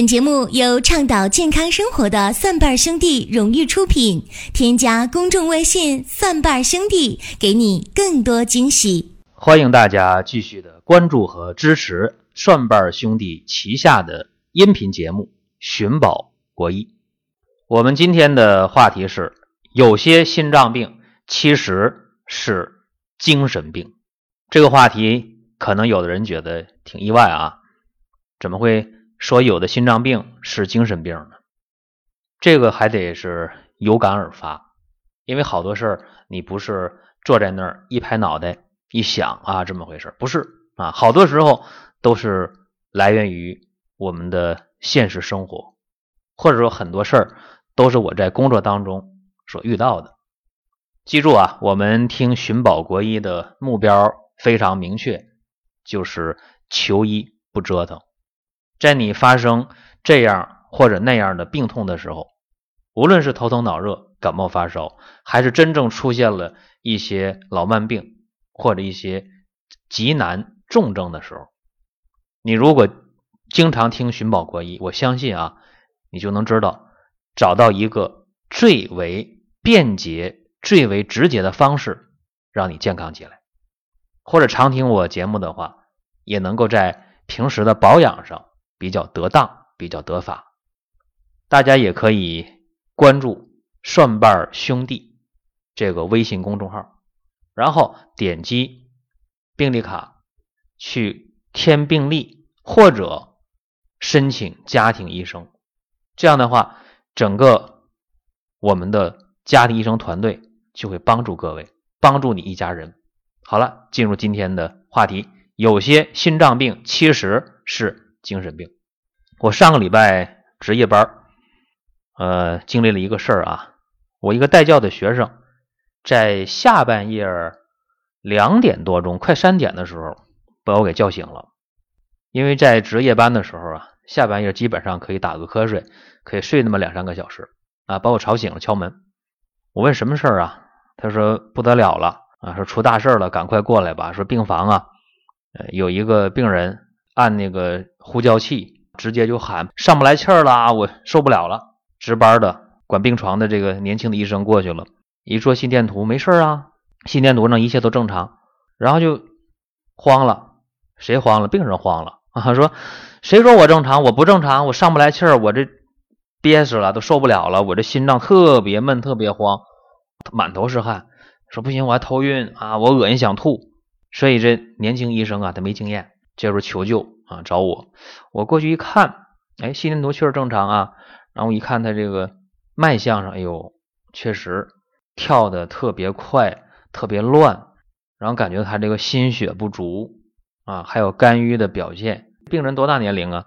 本节目由倡导健康生活的蒜瓣兄弟荣誉出品。添加公众微信“蒜瓣兄弟”，给你更多惊喜。欢迎大家继续的关注和支持蒜瓣兄弟旗下的音频节目《寻宝国医》。我们今天的话题是：有些心脏病其实是精神病。这个话题可能有的人觉得挺意外啊，怎么会？说有的心脏病是精神病呢，这个还得是有感而发，因为好多事儿你不是坐在那儿一拍脑袋一想啊这么回事，不是啊，好多时候都是来源于我们的现实生活，或者说很多事儿都是我在工作当中所遇到的。记住啊，我们听寻宝国医的目标非常明确，就是求医不折腾。在你发生这样或者那样的病痛的时候，无论是头疼脑热、感冒发烧，还是真正出现了一些老慢病或者一些极难重症的时候，你如果经常听寻宝国医，我相信啊，你就能知道找到一个最为便捷、最为直接的方式，让你健康起来。或者常听我节目的话，也能够在平时的保养上。比较得当，比较得法，大家也可以关注“蒜瓣兄弟”这个微信公众号，然后点击病历卡去填病历或者申请家庭医生。这样的话，整个我们的家庭医生团队就会帮助各位，帮助你一家人。好了，进入今天的话题，有些心脏病其实是。精神病，我上个礼拜值夜班呃，经历了一个事儿啊。我一个带教的学生，在下半夜两点多钟，快三点的时候，把我给叫醒了。因为在值夜班的时候啊，下半夜基本上可以打个瞌睡，可以睡那么两三个小时啊，把我吵醒了，敲门。我问什么事儿啊？他说不得了了啊，说出大事了，赶快过来吧。说病房啊，呃，有一个病人。按那个呼叫器，直接就喊上不来气儿了，我受不了了。值班的管病床的这个年轻的医生过去了，一做心电图没事啊，心电图上一切都正常，然后就慌了，谁慌了？病人慌了啊，说谁说我正常？我不正常，我上不来气儿，我这憋死了，都受不了了，我这心脏特别闷，特别慌，满头是汗，说不行，我还头晕啊，我恶心想吐。所以这年轻医生啊，他没经验。介入求救啊，找我，我过去一看，哎，心电图确实正常啊。然后一看他这个脉象上，哎呦，确实跳的特别快，特别乱。然后感觉他这个心血不足啊，还有肝郁的表现。病人多大年龄啊？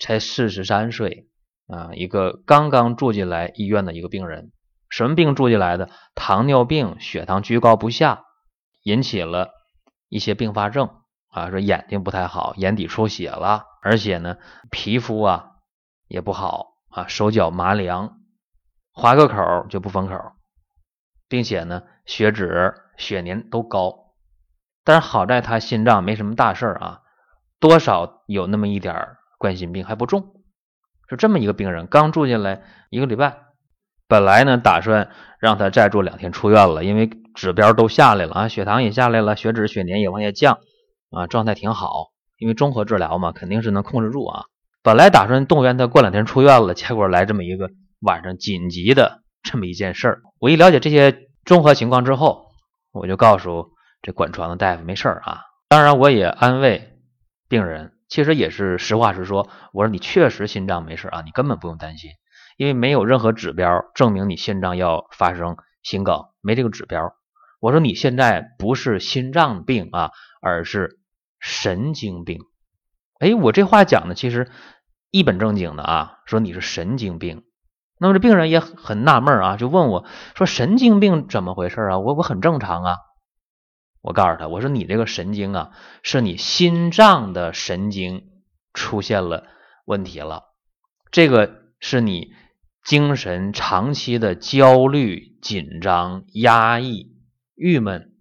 才四十三岁啊，一个刚刚住进来医院的一个病人。什么病住进来的？糖尿病，血糖居高不下，引起了一些并发症。啊，说眼睛不太好，眼底出血了，而且呢，皮肤啊也不好啊，手脚麻凉，划个口就不封口，并且呢，血脂、血粘都高。但是好在他心脏没什么大事儿啊，多少有那么一点冠心病，还不重。就这么一个病人，刚住进来一个礼拜，本来呢打算让他再住两天出院了，因为指标都下来了啊，血糖也下来了，血脂、血粘也往下降。啊，状态挺好，因为综合治疗嘛，肯定是能控制住啊。本来打算动员他过两天出院了，结果来这么一个晚上紧急的这么一件事儿。我一了解这些综合情况之后，我就告诉这管床的大夫没事儿啊。当然，我也安慰病人，其实也是实话实说。我说你确实心脏没事啊，你根本不用担心，因为没有任何指标证明你心脏要发生心梗，没这个指标。我说你现在不是心脏病啊，而是。神经病，哎，我这话讲的其实一本正经的啊，说你是神经病。那么这病人也很纳闷啊，就问我说：“神经病怎么回事啊？我我很正常啊。”我告诉他，我说你这个神经啊，是你心脏的神经出现了问题了，这个是你精神长期的焦虑、紧张、压抑、郁闷，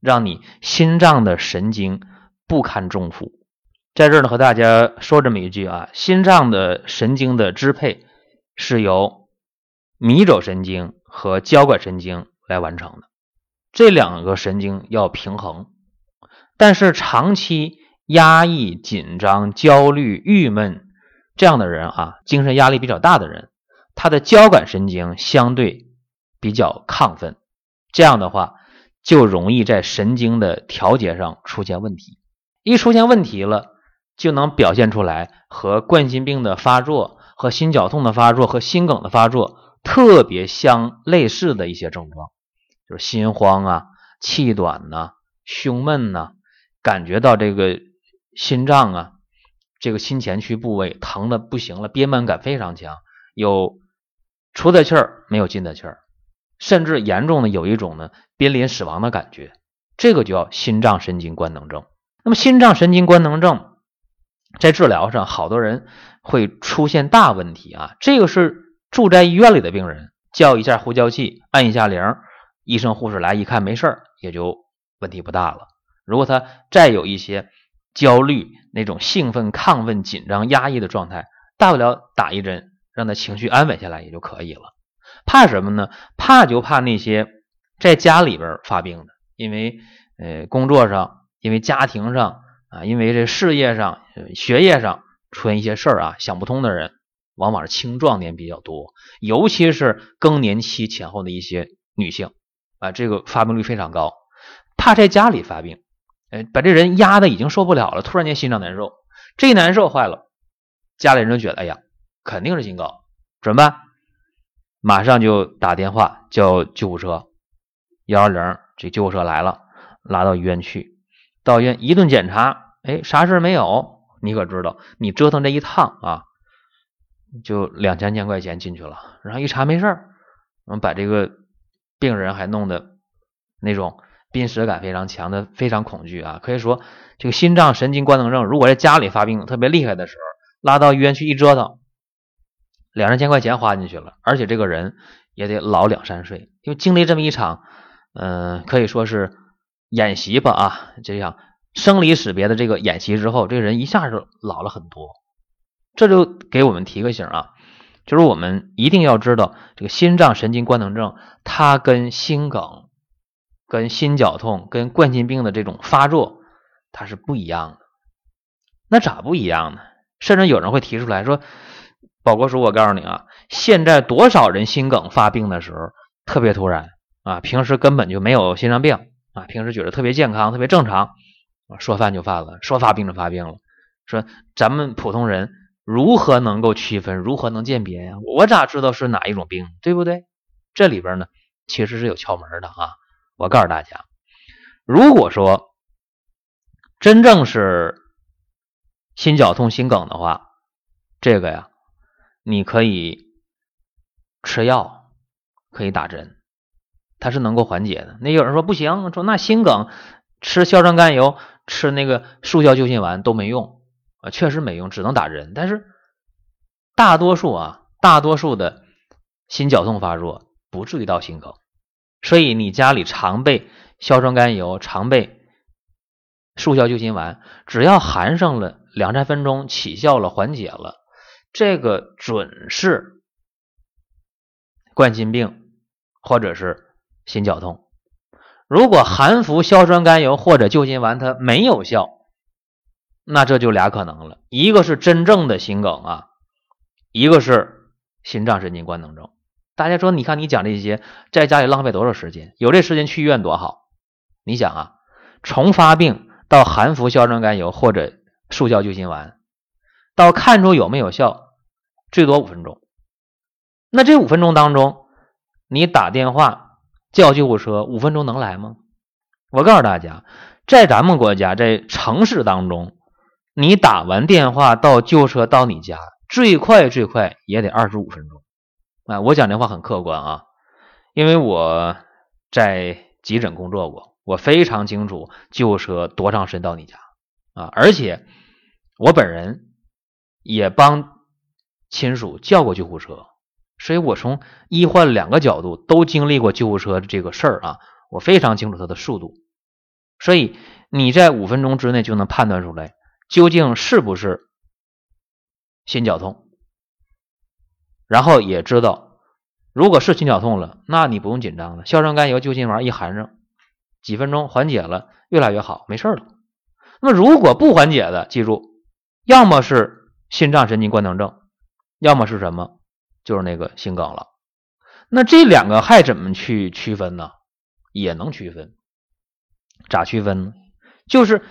让你心脏的神经。不堪重负，在这儿呢，和大家说这么一句啊，心脏的神经的支配是由迷走神经和交感神经来完成的，这两个神经要平衡。但是长期压抑、紧张、焦虑、郁闷这样的人啊，精神压力比较大的人，他的交感神经相对比较亢奋，这样的话就容易在神经的调节上出现问题。一出现问题了，就能表现出来和冠心病的发作、和心绞痛的发作、和心梗的发作特别相类似的一些症状，就是心慌啊、气短呐、胸闷呐。感觉到这个心脏啊，这个心前区部位疼的不行了，憋闷感非常强，有出的气儿没有进的气儿，甚至严重的有一种呢濒临死亡的感觉，这个叫心脏神经官能症。那么心脏神经官能症在治疗上，好多人会出现大问题啊。这个是住在医院里的病人，叫一下呼叫器，按一下铃，医生护士来一看没事儿，也就问题不大了。如果他再有一些焦虑、那种兴奋、亢奋、紧张、压抑的状态，大不了打一针，让他情绪安稳下来也就可以了。怕什么呢？怕就怕那些在家里边发病的，因为呃工作上、因为家庭上啊、因为这事业上、学业上出现一些事儿啊，想不通的人，往往是青壮年比较多，尤其是更年期前后的一些女性啊，这个发病率非常高。怕在家里发病。哎，把这人压的已经受不了了，突然间心脏难受，这一难受坏了，家里人就觉得，哎呀，肯定是心梗，怎么办？马上就打电话叫救护车，幺二零，这救护车来了，拉到医院去，到医院一顿检查，哎，啥事没有？你可知道，你折腾这一趟啊，就两三千块钱进去了，然后一查没事儿，我们把这个病人还弄得那种。濒死感非常强的，非常恐惧啊！可以说，这个心脏神经官能症，如果在家里发病特别厉害的时候，拉到医院去一折腾，两三千块钱花进去了，而且这个人也得老两三岁。因为经历这么一场，嗯，可以说是演习吧啊，这样生离死别的这个演习之后，这个人一下就老了很多。这就给我们提个醒啊，就是我们一定要知道，这个心脏神经官能症，它跟心梗。跟心绞痛、跟冠心病的这种发作，它是不一样的。那咋不一样呢？甚至有人会提出来说：“宝国叔，我告诉你啊，现在多少人心梗发病的时候特别突然啊，平时根本就没有心脏病啊，平时觉得特别健康、特别正常，说犯就犯了，说发病就发病了。说咱们普通人如何能够区分？如何能鉴别呀？我咋知道是哪一种病？对不对？这里边呢，其实是有窍门的啊。”我告诉大家，如果说真正是心绞痛、心梗的话，这个呀，你可以吃药，可以打针，它是能够缓解的。那有人说不行，说那心梗吃硝酸甘油、吃那个速效救心丸都没用啊，确实没用，只能打针。但是大多数啊，大多数的心绞痛发作不至于到心梗。所以你家里常备硝酸甘油，常备速效救心丸，只要含上了两三分钟起效了，缓解了，这个准是冠心病或者是心绞痛。如果含服硝酸甘油或者救心丸它没有效，那这就俩可能了，一个是真正的心梗啊，一个是心脏神经官能症。大家说，你看你讲这些，在家里浪费多少时间？有这时间去医院多好。你想啊，从发病到含服硝酸甘油或者速效救心丸，到看出有没有效，最多五分钟。那这五分钟当中，你打电话叫救护车，五分钟能来吗？我告诉大家，在咱们国家，在城市当中，你打完电话到救护车到你家，最快最快也得二十五分钟。啊，我讲这话很客观啊，因为我在急诊工作过，我非常清楚救护车多长时间到你家啊，而且我本人也帮亲属叫过救护车，所以我从医患两个角度都经历过救护车这个事儿啊，我非常清楚它的速度，所以你在五分钟之内就能判断出来究竟是不是心绞痛，然后也知道，如果是心绞痛了，那你不用紧张了，硝酸甘油救心丸一含上，几分钟缓解了，越来越好，没事了。那么如果不缓解的，记住，要么是心脏神经官能症，要么是什么，就是那个心梗了。那这两个还怎么去区分呢？也能区分，咋区分呢？就是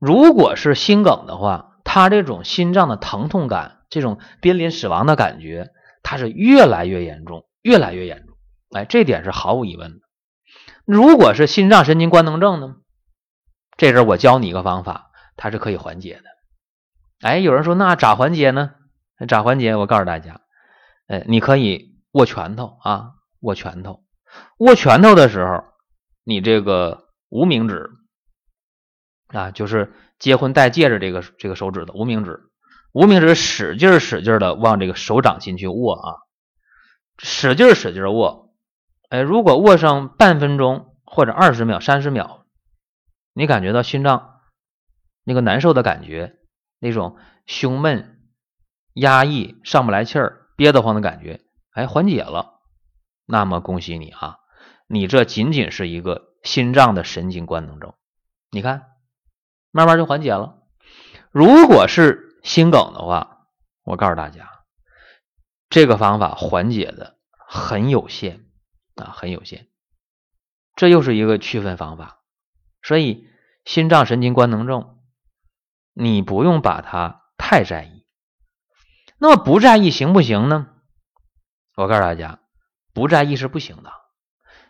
如果是心梗的话，他这种心脏的疼痛感，这种濒临死亡的感觉，它是越来越严重，越来越严重。哎，这点是毫无疑问的。如果是心脏神经官能症呢？这阵我教你一个方法，它是可以缓解的。哎，有人说那咋缓解呢？咋缓解？我告诉大家，哎，你可以握拳头啊，握拳头。握拳头的时候，你这个无名指啊，就是结婚戴戒指这个这个手指的无名指，无名指使劲使劲的往这个手掌心去握啊，使劲使劲握。哎，如果握上半分钟或者二十秒、三十秒，你感觉到心脏那个难受的感觉，那种胸闷、压抑、上不来气儿、憋得慌的感觉，哎，缓解了。那么恭喜你啊，你这仅仅是一个心脏的神经官能症，你看，慢慢就缓解了。如果是心梗的话，我告诉大家，这个方法缓解的很有限啊，很有限。这又是一个区分方法，所以心脏神经官能症，你不用把它太在意。那么不在意行不行呢？我告诉大家。不在意是不行的，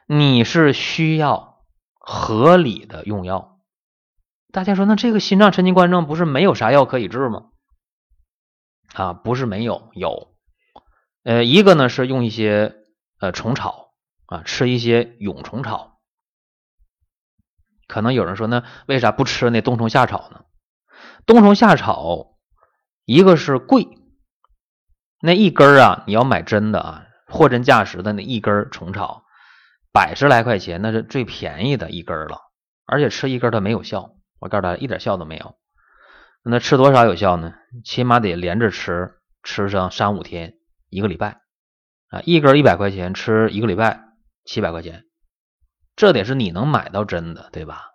你是需要合理的用药。大家说，那这个心脏神经官能症不是没有啥药可以治吗？啊，不是没有，有。呃，一个呢是用一些呃虫草啊，吃一些蛹虫草。可能有人说，那为啥不吃那冬虫夏草呢？冬虫夏草一个是贵，那一根啊，你要买真的啊。货真价实的那一根虫草，百十来块钱，那是最便宜的一根了。而且吃一根它没有效，我告诉大家一点效都没有。那吃多少有效呢？起码得连着吃，吃上三五天，一个礼拜啊，一根一百块钱，吃一个礼拜七百块钱，这得是你能买到真的，对吧？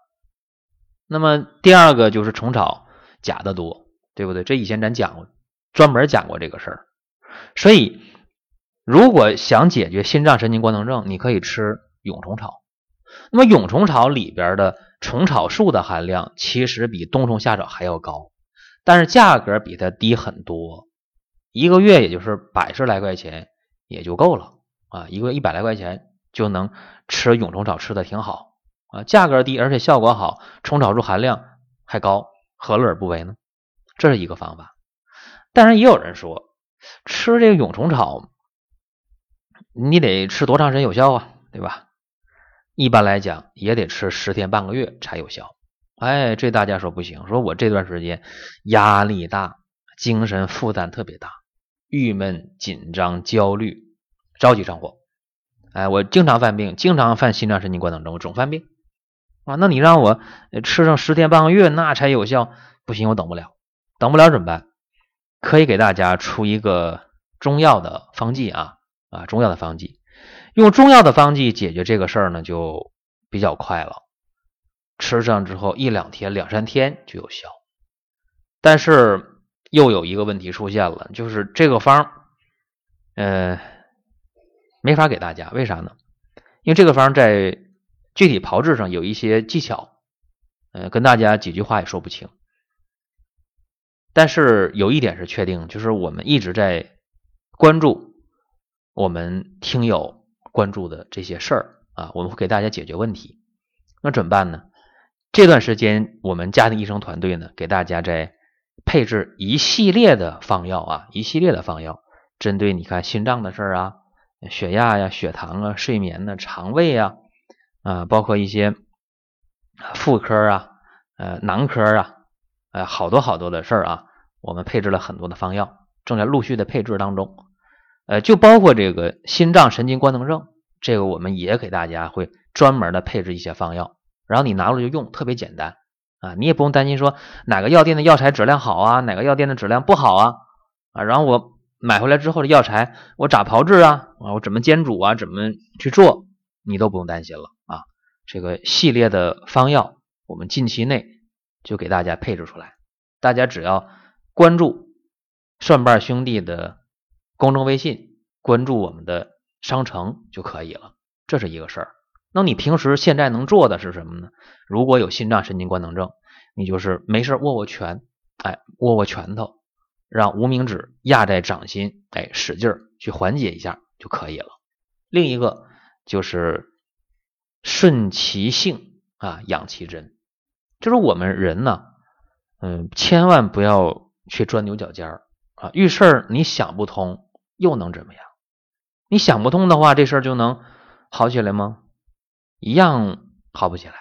那么第二个就是虫草假的多，对不对？这以前咱讲过，专门讲过这个事儿，所以。如果想解决心脏神经官能症，你可以吃蛹虫草。那么蛹虫草里边的虫草素的含量其实比冬虫夏草还要高，但是价格比它低很多，一个月也就是百十来块钱也就够了啊，一个月一百来块钱就能吃蛹虫草，吃的挺好啊，价格低而且效果好，虫草素含量还高，何乐而不为呢？这是一个方法。但是也有人说吃这个蛹虫草。你得吃多长时间有效啊？对吧？一般来讲也得吃十天半个月才有效。哎，这大家说不行，说我这段时间压力大，精神负担特别大，郁闷、紧张、焦虑，着急上火。哎，我经常犯病，经常犯心脏神经官能症，我总犯病啊。那你让我吃上十天半个月那才有效，不行，我等不了，等不了怎么办？可以给大家出一个中药的方剂啊。啊，中药的方剂，用中药的方剂解决这个事儿呢，就比较快了。吃上之后一两天、两三天就有效。但是又有一个问题出现了，就是这个方，呃，没法给大家。为啥呢？因为这个方在具体炮制上有一些技巧，呃，跟大家几句话也说不清。但是有一点是确定，就是我们一直在关注。我们听友关注的这些事儿啊，我们会给大家解决问题。那怎么办呢？这段时间我们家庭医生团队呢，给大家在配置一系列的方药啊，一系列的方药，针对你看心脏的事儿啊、血压呀、血糖啊、睡眠呢、肠胃啊啊，包括一些妇科啊、呃男科啊，呃好多好多的事儿啊，我们配置了很多的方药，正在陆续的配置当中。呃，就包括这个心脏神经官能症，这个我们也给大家会专门的配置一些方药，然后你拿了就用，特别简单啊，你也不用担心说哪个药店的药材质量好啊，哪个药店的质量不好啊啊，然后我买回来之后的药材我咋炮制啊啊，我怎么煎煮啊，怎么去做，你都不用担心了啊。这个系列的方药，我们近期内就给大家配置出来，大家只要关注蒜瓣兄弟的公众微信，关注我们的商城就可以了，这是一个事儿。那你平时现在能做的是什么呢？如果有心脏神经官能症，你就是没事握握拳，哎，握握拳头，让无名指压在掌心，哎，使劲儿去缓解一下就可以了。另一个就是顺其性啊，养其真，就是我们人呢，嗯，千万不要去钻牛角尖儿啊，遇事儿你想不通又能怎么样？你想不通的话，这事儿就能好起来吗？一样好不起来，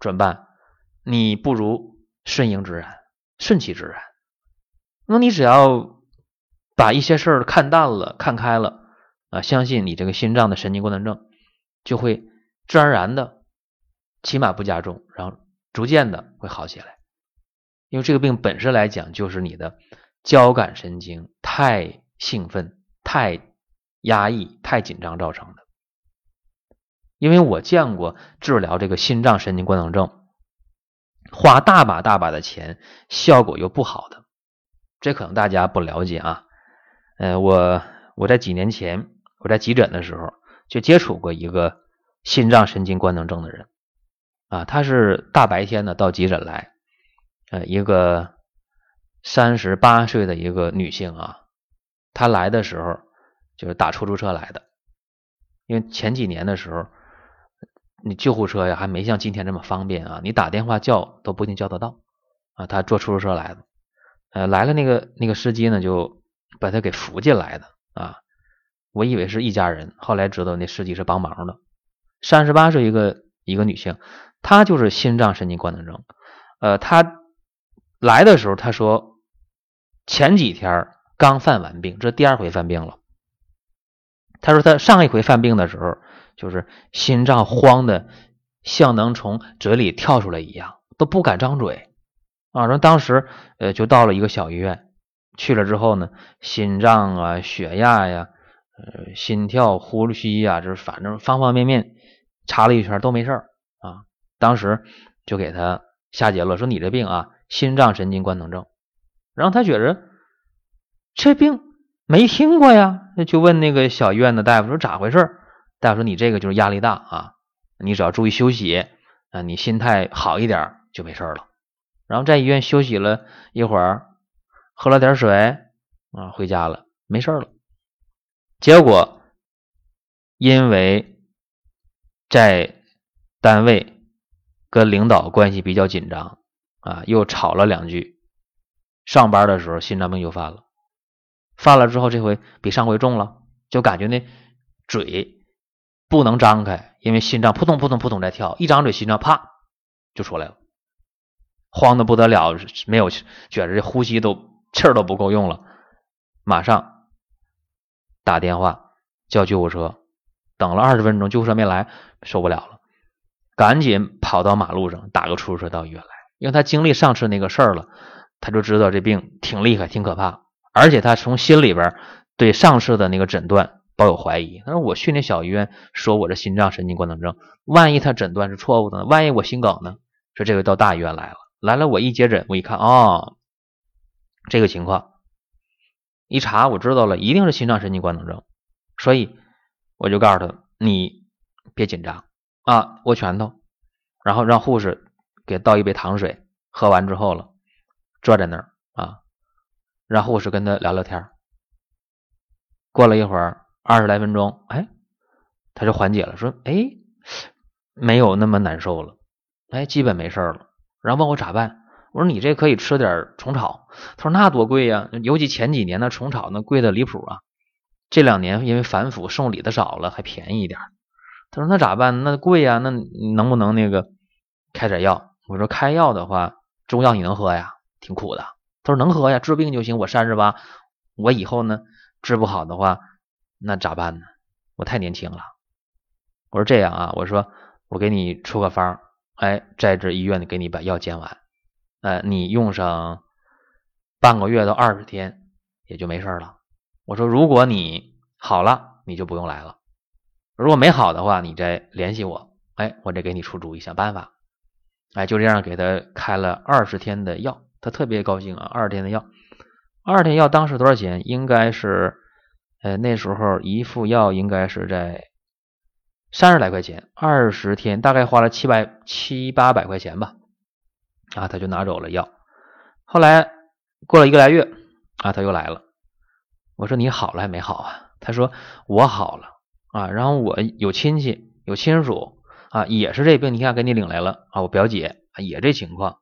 怎么办？你不如顺应自然，顺其自然。那你只要把一些事儿看淡了、看开了啊，相信你这个心脏的神经功能症就会自然而然的，起码不加重，然后逐渐的会好起来。因为这个病本身来讲，就是你的交感神经太兴奋、太压抑、太紧张造成的。因为我见过治疗这个心脏神经官能症，花大把大把的钱，效果又不好的，这可能大家不了解啊。呃，我我在几年前我在急诊的时候就接触过一个心脏神经官能症的人，啊，他是大白天的到急诊来，呃，一个三十八岁的一个女性啊，她来的时候就是打出租车来的，因为前几年的时候。你救护车呀，还没像今天这么方便啊！你打电话叫都不一定叫得到啊。她坐出租车来的，呃，来了那个那个司机呢，就把她给扶进来的啊。我以为是一家人，后来知道那司机是帮忙的。三十八岁一个一个女性，他就是心脏神经官能症。呃，他来的时候，他说前几天刚犯完病，这第二回犯病了。他说他上一回犯病的时候。就是心脏慌的像能从嘴里跳出来一样，都不敢张嘴啊！然后当时呃就到了一个小医院，去了之后呢，心脏啊、血压呀、呃心跳、呼吸呀，就是反正方方面面查了一圈都没事儿。当时就给他下结论说：“你这病啊，心脏神经官能症。”然后他觉着这病没听过呀，就问那个小医院的大夫说：“咋回事？”大夫说：“你这个就是压力大啊，你只要注意休息啊，你心态好一点就没事了。”然后在医院休息了一会儿，喝了点水啊，回家了，没事了。结果因为在单位跟领导关系比较紧张啊，又吵了两句，上班的时候心脏病又犯了。犯了之后，这回比上回重了，就感觉那嘴。不能张开，因为心脏扑通扑通扑通在跳，一张嘴心脏啪就出来了，慌的不得了，没有觉着这呼吸都气儿都不够用了，马上打电话叫救护车，等了二十分钟救护车没来，受不了了，赶紧跑到马路上打个出租车到医院来，因为他经历上次那个事儿了，他就知道这病挺厉害挺可怕，而且他从心里边对上次的那个诊断。抱有怀疑，他说我去那小医院说我这心脏神经官能症，万一他诊断是错误的呢？万一我心梗呢？说这回到大医院来了，来了我一接诊，我一看哦，这个情况一查我知道了，一定是心脏神经官能症，所以我就告诉他你别紧张啊，握拳头，然后让护士给倒一杯糖水，喝完之后了，坐在那儿啊，让护士跟他聊聊天过了一会儿。二十来分钟，哎，他就缓解了，说，哎，没有那么难受了，哎，基本没事了。然后问我咋办，我说你这可以吃点虫草。他说那多贵呀，尤其前几年那虫草那贵的离谱啊。这两年因为反腐送礼的少了，还便宜一点。他说那咋办？那贵呀，那能不能那个开点药？我说开药的话，中药你能喝呀？挺苦的。他说能喝呀，治病就行。我三十八，我以后呢治不好的话。那咋办呢？我太年轻了。我说这样啊，我说我给你出个方，哎，在这医院给你把药煎完，呃，你用上半个月到二十天也就没事了。我说，如果你好了，你就不用来了；如果没好的话，你再联系我，哎，我再给你出主意想办法。哎，就这样给他开了二十天的药，他特别高兴啊，二十天的药，二十天药当时多少钱？应该是，呃，那时候一副药应该是在。三十来块钱，二十天大概花了七百七八百块钱吧，啊，他就拿走了药。后来过了一个来月，啊，他又来了。我说你好了还没好啊？他说我好了啊，然后我有亲戚有亲属啊，也是这病，你看给你领来了啊，我表姐也这情况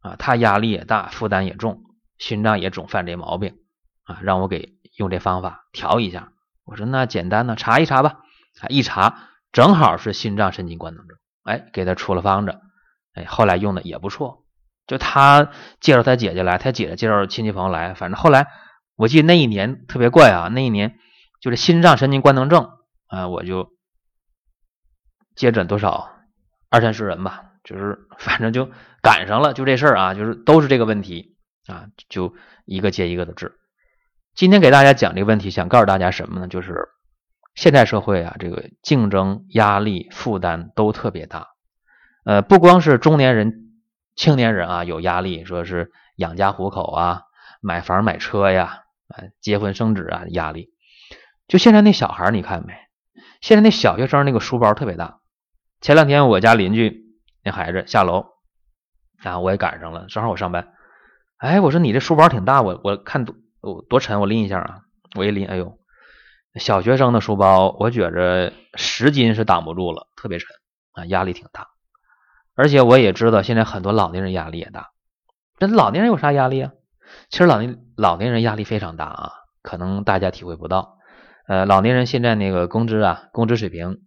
啊，她压力也大，负担也重，心脏也总犯这毛病啊，让我给用这方法调一下。我说那简单呢，查一查吧，啊，一查。正好是心脏神经官能症，哎，给他出了方子，哎，后来用的也不错。就他介绍他姐姐来，他姐姐介绍亲戚朋友来，反正后来我记得那一年特别怪啊，那一年就是心脏神经官能症啊，我就接诊多少二三十人吧，就是反正就赶上了，就这事儿啊，就是都是这个问题啊，就一个接一个的治。今天给大家讲这个问题，想告诉大家什么呢？就是。现代社会啊，这个竞争压力负担都特别大，呃，不光是中年人、青年人啊有压力，说是养家糊口啊、买房买车呀、啊结婚生子啊压力。就现在那小孩你看没？现在那小学生那个书包特别大。前两天我家邻居那孩子下楼，啊，我也赶上了，正好我上班。哎，我说你这书包挺大，我我看多多沉，我拎一下啊。我一拎，哎呦。小学生的书包，我觉着十斤是挡不住了，特别沉啊，压力挺大。而且我也知道，现在很多老年人压力也大。那老年人有啥压力啊？其实老年老年人压力非常大啊，可能大家体会不到。呃，老年人现在那个工资啊，工资水平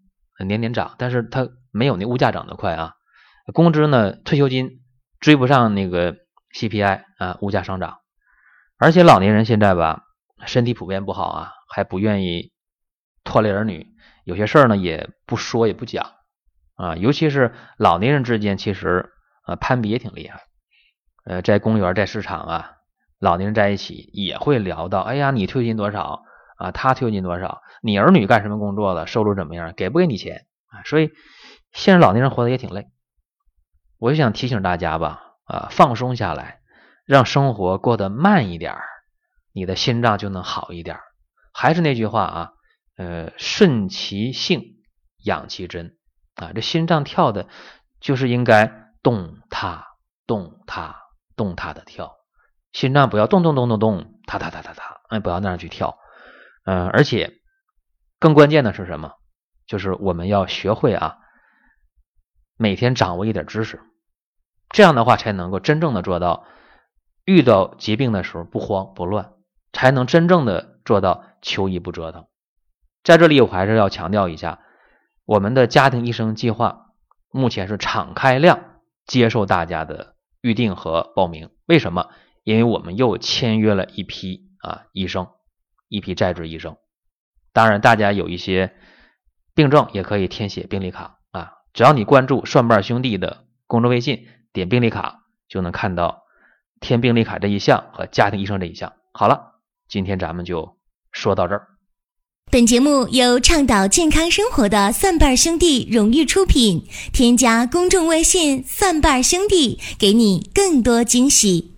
年年涨，但是他没有那物价涨得快啊。工资呢，退休金追不上那个 CPI 啊，物价上涨。而且老年人现在吧，身体普遍不好啊。还不愿意拖累儿女，有些事儿呢也不说也不讲啊，尤其是老年人之间，其实呃攀比也挺厉害。呃，在公园在市场啊，老年人在一起也会聊到，哎呀，你退休金多少啊？他退休金多少？你儿女干什么工作的？收入怎么样？给不给你钱啊？所以现在老年人活得也挺累。我就想提醒大家吧，啊，放松下来，让生活过得慢一点你的心脏就能好一点还是那句话啊，呃，顺其性，养其真啊。这心脏跳的，就是应该动它，动它，动它的跳。心脏不要动动动动动，哒哒哒哒哒，哎，不要那样去跳。嗯，而且更关键的是什么？就是我们要学会啊，每天掌握一点知识，这样的话才能够真正的做到，遇到疾病的时候不慌不乱，才能真正的做到。求医不折腾，在这里我还是要强调一下，我们的家庭医生计划目前是敞开量接受大家的预定和报名。为什么？因为我们又签约了一批啊医生，一批在职医生。当然，大家有一些病症也可以填写病历卡啊，只要你关注蒜瓣兄弟的公众微信，点病历卡就能看到填病历卡这一项和家庭医生这一项。好了，今天咱们就。说到这儿，本节目由倡导健康生活的蒜瓣兄弟荣誉出品。添加公众微信“蒜瓣兄弟”，给你更多惊喜。